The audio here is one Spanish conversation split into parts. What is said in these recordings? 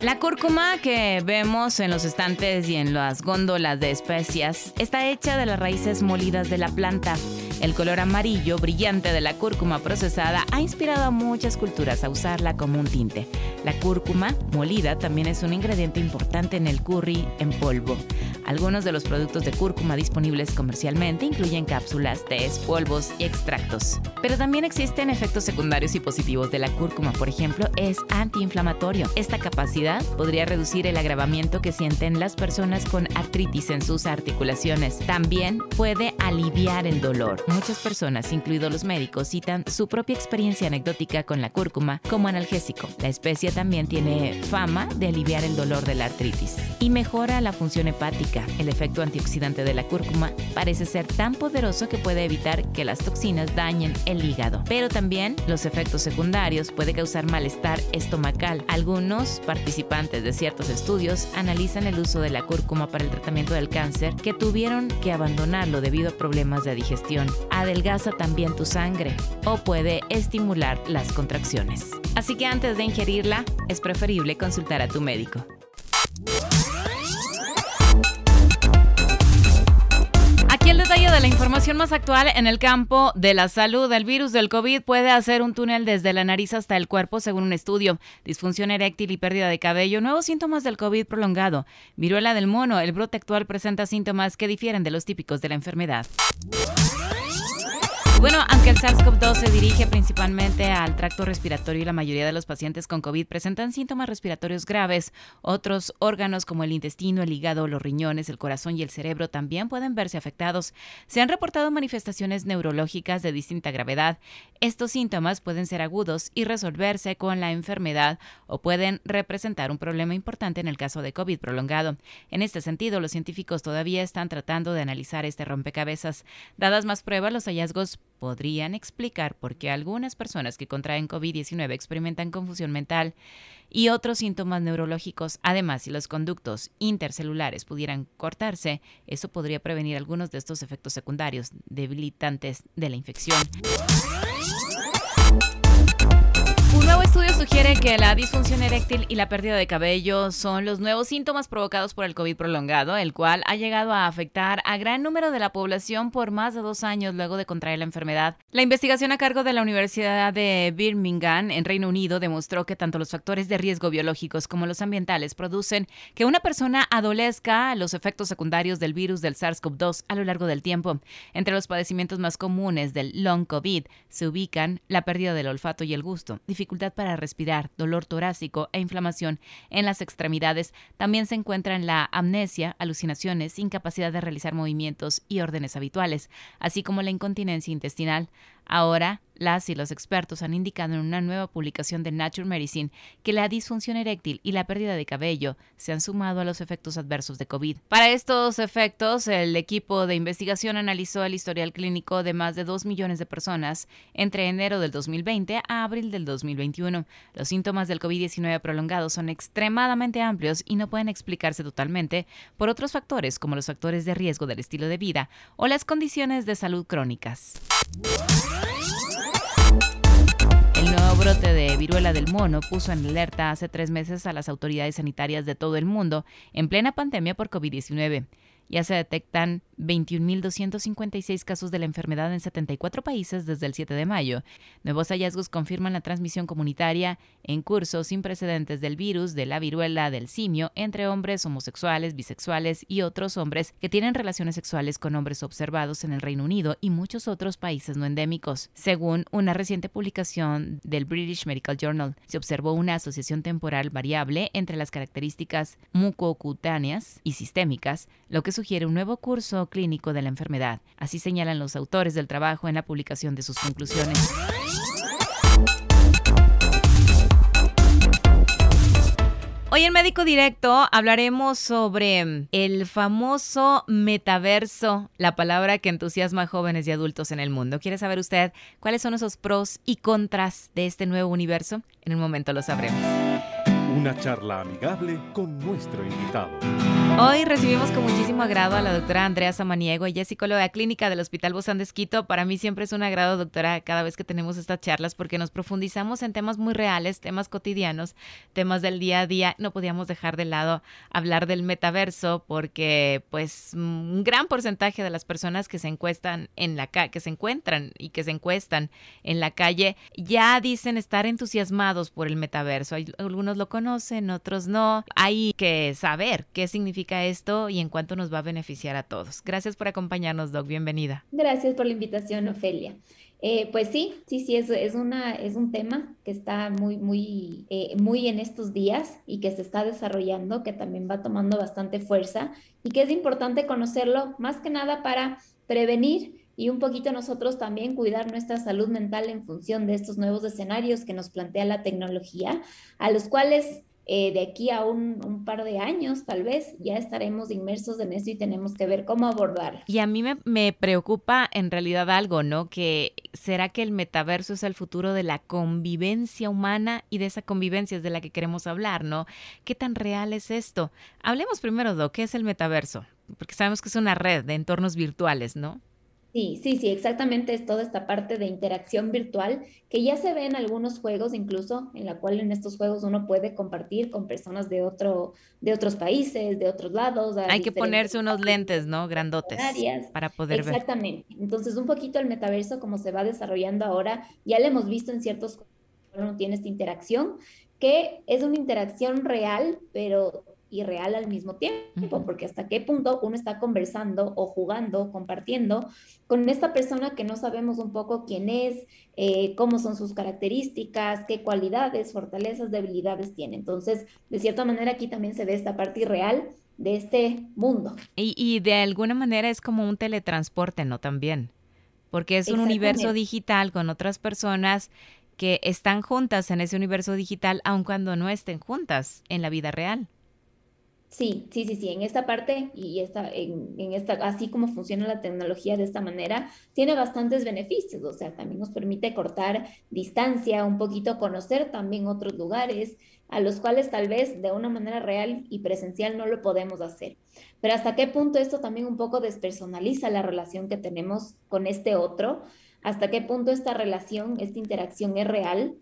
La cúrcuma que vemos en los estantes y en las góndolas de especias está hecha de las raíces molidas de la planta. El color amarillo brillante de la cúrcuma procesada ha inspirado a muchas culturas a usarla como un tinte. La cúrcuma molida también es un ingrediente importante en el curry en polvo. Algunos de los productos de cúrcuma disponibles comercialmente incluyen cápsulas, tés, polvos y extractos. Pero también existen efectos secundarios y positivos de la cúrcuma. Por ejemplo, es antiinflamatorio. Esta capacidad podría reducir el agravamiento que sienten las personas con artritis en sus articulaciones. También puede aliviar el dolor. Muchas personas, incluidos los médicos, citan su propia experiencia anecdótica con la cúrcuma como analgésico. La especie también tiene fama de aliviar el dolor de la artritis y mejora la función hepática. El efecto antioxidante de la cúrcuma parece ser tan poderoso que puede evitar que las toxinas dañen el hígado. Pero también los efectos secundarios puede causar malestar estomacal. Algunos participantes de ciertos estudios analizan el uso de la cúrcuma para el tratamiento del cáncer que tuvieron que abandonarlo debido a problemas de digestión adelgaza también tu sangre o puede estimular las contracciones. Así que antes de ingerirla, es preferible consultar a tu médico. Aquí el detalle de la información más actual en el campo de la salud. El virus del COVID puede hacer un túnel desde la nariz hasta el cuerpo, según un estudio. Disfunción eréctil y pérdida de cabello, nuevos síntomas del COVID prolongado. Viruela del mono, el brote actual presenta síntomas que difieren de los típicos de la enfermedad. Bueno, aunque el SARS-CoV-2 se dirige principalmente al tracto respiratorio y la mayoría de los pacientes con COVID presentan síntomas respiratorios graves, otros órganos como el intestino, el hígado, los riñones, el corazón y el cerebro también pueden verse afectados. Se han reportado manifestaciones neurológicas de distinta gravedad. Estos síntomas pueden ser agudos y resolverse con la enfermedad o pueden representar un problema importante en el caso de COVID prolongado. En este sentido, los científicos todavía están tratando de analizar este rompecabezas. Dadas más pruebas, los hallazgos podrían explicar por qué algunas personas que contraen COVID-19 experimentan confusión mental y otros síntomas neurológicos. Además, si los conductos intercelulares pudieran cortarse, eso podría prevenir algunos de estos efectos secundarios debilitantes de la infección. Un nuevo estudio sugiere que la disfunción eréctil y la pérdida de cabello son los nuevos síntomas provocados por el COVID prolongado, el cual ha llegado a afectar a gran número de la población por más de dos años luego de contraer la enfermedad. La investigación a cargo de la Universidad de Birmingham en Reino Unido demostró que tanto los factores de riesgo biológicos como los ambientales producen que una persona adolezca los efectos secundarios del virus del SARS-CoV-2 a lo largo del tiempo. Entre los padecimientos más comunes del long COVID se ubican la pérdida del olfato y el gusto, dificultad para respirar, dolor torácico e inflamación en las extremidades. También se encuentran la amnesia, alucinaciones, incapacidad de realizar movimientos y órdenes habituales, así como la incontinencia intestinal. Ahora, las y los expertos han indicado en una nueva publicación de Nature Medicine que la disfunción eréctil y la pérdida de cabello se han sumado a los efectos adversos de COVID. Para estos efectos, el equipo de investigación analizó el historial clínico de más de 2 millones de personas entre enero del 2020 a abril del 2021. Los síntomas del COVID-19 prolongados son extremadamente amplios y no pueden explicarse totalmente por otros factores como los factores de riesgo del estilo de vida o las condiciones de salud crónicas. El brote de viruela del mono puso en alerta hace tres meses a las autoridades sanitarias de todo el mundo en plena pandemia por COVID-19. Ya se detectan 21.256 casos de la enfermedad en 74 países desde el 7 de mayo. Nuevos hallazgos confirman la transmisión comunitaria en curso sin precedentes del virus de la viruela del simio entre hombres homosexuales, bisexuales y otros hombres que tienen relaciones sexuales con hombres observados en el Reino Unido y muchos otros países no endémicos. Según una reciente publicación del British Medical Journal, se observó una asociación temporal variable entre las características mucocutáneas y sistémicas, lo que sugiere un nuevo curso clínico de la enfermedad. Así señalan los autores del trabajo en la publicación de sus conclusiones. Hoy en Médico Directo hablaremos sobre el famoso metaverso, la palabra que entusiasma a jóvenes y adultos en el mundo. ¿Quiere saber usted cuáles son esos pros y contras de este nuevo universo? En un momento lo sabremos. Una charla amigable con nuestro invitado. Hoy recibimos con muchísimo agrado a la doctora Andrea Samaniego. Ella es psicóloga clínica del Hospital Bozán de. Para mí siempre es un agrado, doctora, cada vez que tenemos estas charlas porque nos profundizamos en temas muy reales, temas cotidianos, temas del día a día. No podíamos dejar de lado hablar del metaverso porque pues un gran porcentaje de las personas que se encuestan en la que se encuentran y que se encuestan en la calle ya dicen estar entusiasmados por el metaverso. algunos lo conocen, otros no. Hay que saber qué significa esto y en cuánto nos va a beneficiar a todos. Gracias por acompañarnos, Doc. Bienvenida. Gracias por la invitación, Ofelia. Eh, pues sí, sí, sí, es, es, una, es un tema que está muy, muy, eh, muy en estos días y que se está desarrollando, que también va tomando bastante fuerza y que es importante conocerlo más que nada para prevenir y un poquito nosotros también cuidar nuestra salud mental en función de estos nuevos escenarios que nos plantea la tecnología, a los cuales eh, de aquí a un, par de años, tal vez, ya estaremos inmersos en eso y tenemos que ver cómo abordar. Y a mí me, preocupa en realidad algo, ¿no? Que será que el metaverso es el futuro de la convivencia humana y de esa convivencia es de la que queremos hablar, ¿no? ¿Qué tan real es esto? Hablemos primero, de ¿qué es el metaverso? Porque sabemos que es una red de entornos virtuales, ¿no? Sí, sí, sí, exactamente es toda esta parte de interacción virtual que ya se ve en algunos juegos, incluso en la cual en estos juegos uno puede compartir con personas de otro, de otros países, de otros lados. Hay que ponerse unos lentes, ¿no? Grandotes para poder ver. Exactamente. Entonces, un poquito el metaverso, como se va desarrollando ahora, ya lo hemos visto en ciertos juegos, uno tiene esta interacción, que es una interacción real, pero y real al mismo tiempo, porque hasta qué punto uno está conversando o jugando, compartiendo con esta persona que no sabemos un poco quién es, eh, cómo son sus características, qué cualidades, fortalezas, debilidades tiene. Entonces, de cierta manera aquí también se ve esta parte irreal de este mundo. Y, y de alguna manera es como un teletransporte, ¿no? También, porque es un universo digital con otras personas que están juntas en ese universo digital, aun cuando no estén juntas en la vida real. Sí, sí, sí, sí, en esta parte y esta, en, esta, así como funciona la tecnología de esta manera, tiene bastantes beneficios, o sea, también nos permite cortar distancia, un poquito conocer también otros lugares a los cuales tal vez de una manera real y presencial no lo podemos hacer. Pero hasta qué punto esto también un poco despersonaliza la relación que tenemos con este otro, hasta qué punto esta relación, esta interacción es real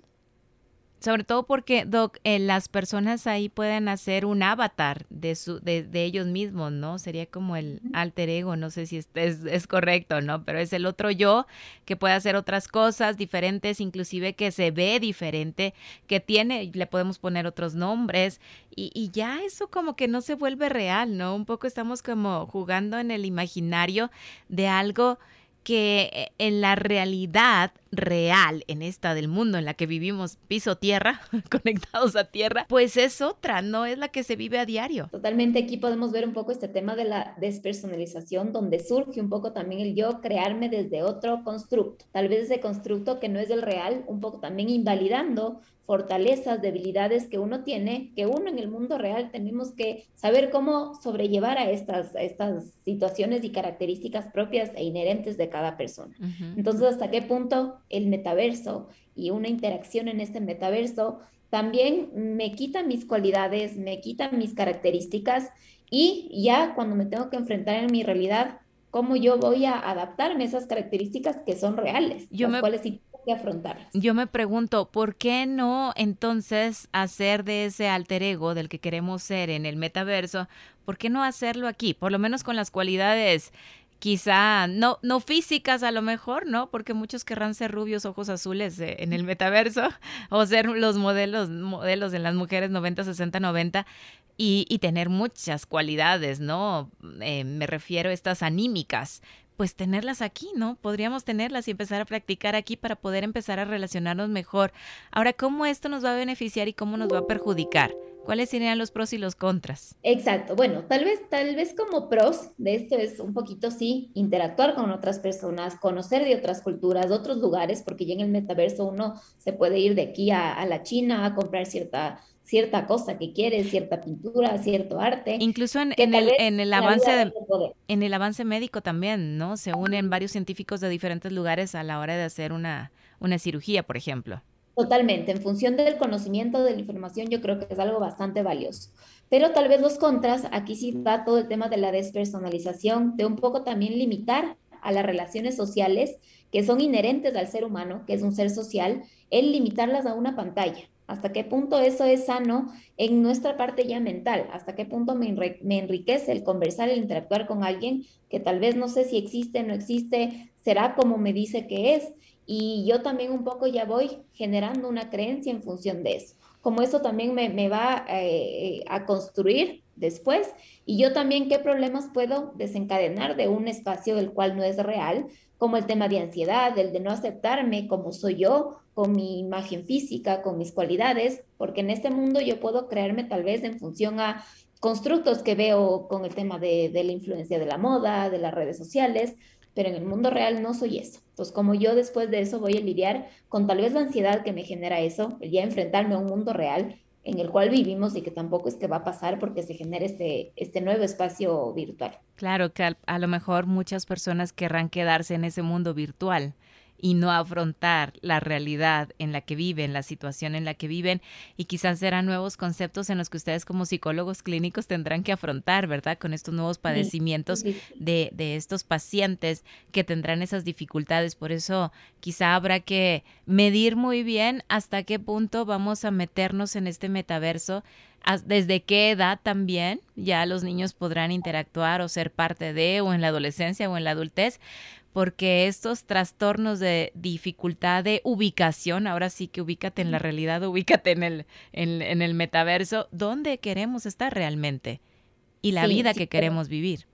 sobre todo porque, Doc, eh, las personas ahí pueden hacer un avatar de, su, de, de, ellos mismos, ¿no? Sería como el alter ego, no sé si es, es, es, correcto, ¿no? Pero es el otro yo que puede hacer otras cosas diferentes, inclusive que se ve diferente, que tiene, le podemos poner otros nombres y, y ya eso como que no se vuelve real, ¿no? Un poco estamos como jugando en el imaginario de algo que eh, en la realidad real, en esta del mundo en la que vivimos piso tierra, conectados a tierra, pues es otra, no es la que se vive a diario. Totalmente, aquí podemos ver un poco este tema de la despersonalización, donde surge un poco también el yo crearme desde otro constructo, tal vez ese constructo que no es el real, un poco también invalidando fortalezas, debilidades que uno tiene, que uno en el mundo real tenemos que saber cómo sobrellevar a estas, estas situaciones y características propias e inherentes de cada persona. Entonces, ¿hasta qué punto el metaverso y una interacción en este metaverso también me quita mis cualidades, me quita mis características y ya cuando me tengo que enfrentar en mi realidad, cómo yo voy a adaptarme a esas características que son reales, las cuales sí afrontarlas. Yo me pregunto, ¿por qué no entonces hacer de ese alter ego del que queremos ser en el metaverso, por qué no hacerlo aquí? Por lo menos con las cualidades quizá no, no físicas a lo mejor, ¿no? Porque muchos querrán ser rubios, ojos azules eh, en el metaverso o ser los modelos, modelos de las mujeres 90, 60, 90 y, y tener muchas cualidades, ¿no? Eh, me refiero a estas anímicas, pues tenerlas aquí, ¿no? Podríamos tenerlas y empezar a practicar aquí para poder empezar a relacionarnos mejor. Ahora, ¿cómo esto nos va a beneficiar y cómo nos va a perjudicar? ¿Cuáles serían los pros y los contras? Exacto. Bueno, tal vez, tal vez como pros de esto es un poquito sí interactuar con otras personas, conocer de otras culturas, de otros lugares, porque ya en el metaverso uno se puede ir de aquí a, a la China a comprar cierta cierta cosa que quieres, cierta pintura, cierto arte. Incluso en, el, en el avance en el avance médico también, ¿no? Se unen varios científicos de diferentes lugares a la hora de hacer una, una cirugía, por ejemplo. Totalmente, en función del conocimiento de la información, yo creo que es algo bastante valioso. Pero tal vez los contras, aquí sí va todo el tema de la despersonalización, de un poco también limitar a las relaciones sociales que son inherentes al ser humano, que es un ser social, el limitarlas a una pantalla. ¿Hasta qué punto eso es sano en nuestra parte ya mental? ¿Hasta qué punto me, enriquece el conversar, el interactuar con alguien que tal vez no sé si existe, no existe, será como me dice que es? Y yo también un poco ya voy generando una creencia en función de eso. Como eso también me, va eh, a construir después. Y yo también qué problemas puedo desencadenar de un espacio del cual no es real, como el tema de ansiedad, el de no aceptarme como soy yo, con mi imagen física, con mis cualidades, porque en este mundo yo puedo creerme tal vez en función a constructos que veo con el tema de, la influencia de la moda, de las redes sociales, pero en el mundo real no soy eso. Entonces, como yo después de eso voy a lidiar con tal vez la ansiedad que me genera eso, el ya enfrentarme a un mundo real en el cual vivimos y que tampoco es que va a pasar porque se genera este, este nuevo espacio virtual. Claro que a lo mejor muchas personas querrán quedarse en ese mundo virtual y no afrontar la realidad en la que viven, la situación en la que viven y quizás serán nuevos conceptos en los que ustedes como psicólogos clínicos tendrán que afrontar, ¿verdad? Con estos nuevos padecimientos de, de estos pacientes que tendrán esas dificultades. Por eso quizá habrá que medir muy bien hasta qué punto vamos a meternos en este metaverso desde qué edad también ya los niños podrán interactuar o ser parte de o en la adolescencia o en la adultez, porque estos trastornos de dificultad de ubicación, ahora sí que ubícate en la realidad, ubícate en el, en, el metaverso, ¿dónde queremos estar realmente? Y la vida que queremos vivir.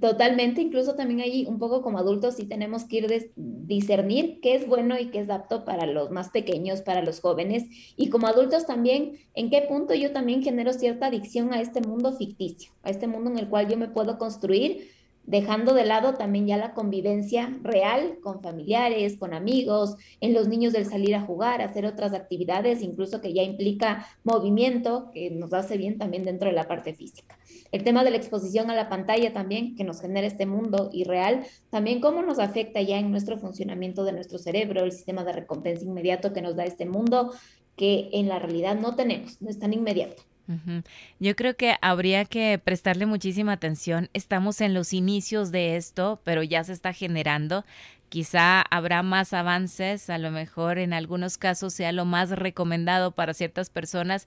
Totalmente, incluso también ahí un poco como adultos sí tenemos que ir a discernir qué es bueno y qué es apto para los más pequeños, para los jóvenes, y como adultos también en qué punto yo también genero cierta adicción a este mundo ficticio, a este mundo en el cual yo me puedo construir dejando de lado también ya la convivencia real con familiares, con amigos, en los niños del salir a jugar, hacer otras actividades, incluso que ya implica movimiento, que nos hace bien también dentro de la parte física. El tema de la exposición a la pantalla también, que nos genera este mundo irreal, también cómo nos afecta ya en nuestro funcionamiento de nuestro cerebro, el sistema de recompensa inmediato que nos da este mundo, que en la realidad no tenemos, no es tan inmediato. Yo creo que habría que prestarle muchísima atención. Estamos en los inicios de esto, pero ya se está generando. Quizá habrá más avances, a lo mejor en algunos casos sea lo más recomendado para ciertas personas,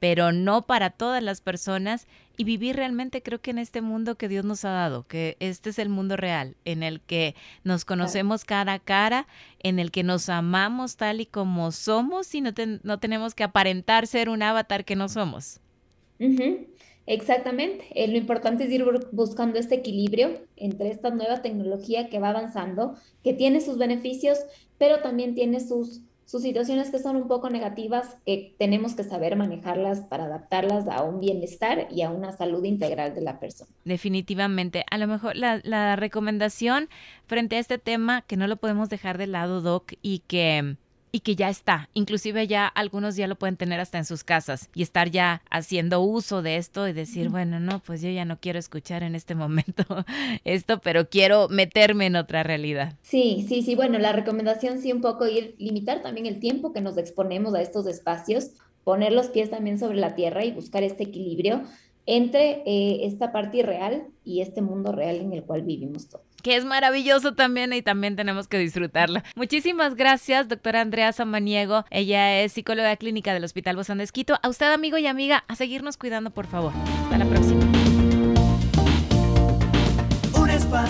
pero no para todas las personas y vivir realmente creo que en este mundo que Dios nos ha dado, que este es el mundo real, en el que nos conocemos cara a cara, en el que nos amamos tal y como somos y no, no tenemos que aparentar ser un avatar que no somos. Exactamente. Eh, lo importante es ir buscando este equilibrio entre esta nueva tecnología que va avanzando, que tiene sus beneficios, pero también tiene sus sus situaciones que son un poco negativas, que tenemos que saber manejarlas para adaptarlas a un bienestar y a una salud integral de la persona. Definitivamente. A lo mejor la, la recomendación frente a este tema, que no lo podemos dejar de lado, Doc, y que y que ya está. Inclusive ya algunos ya lo pueden tener hasta en sus casas y estar ya haciendo uso de esto y decir, bueno, no, pues yo ya no quiero escuchar en este momento esto, pero quiero meterme en otra realidad. Sí, sí, sí. Bueno, la recomendación sí un poco ir limitar también el tiempo que nos exponemos a estos espacios, poner los pies también sobre la tierra y buscar este equilibrio entre eh, esta parte irreal y este mundo real en el cual vivimos todos que es maravilloso también y también tenemos que disfrutarlo. Muchísimas gracias, doctora Andrea Samaniego. Ella es psicóloga clínica del Hospital Bozán de Esquito. A usted, amigo y amiga, a seguirnos cuidando, por favor. Hasta la próxima.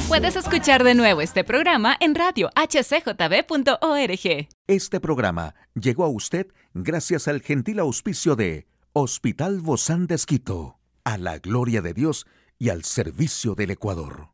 Puedes escuchar de nuevo este programa en radio hcjb.org. Este programa llegó a usted gracias al gentil auspicio de Hospital Bozán de Esquito, a la gloria de Dios y al servicio del Ecuador.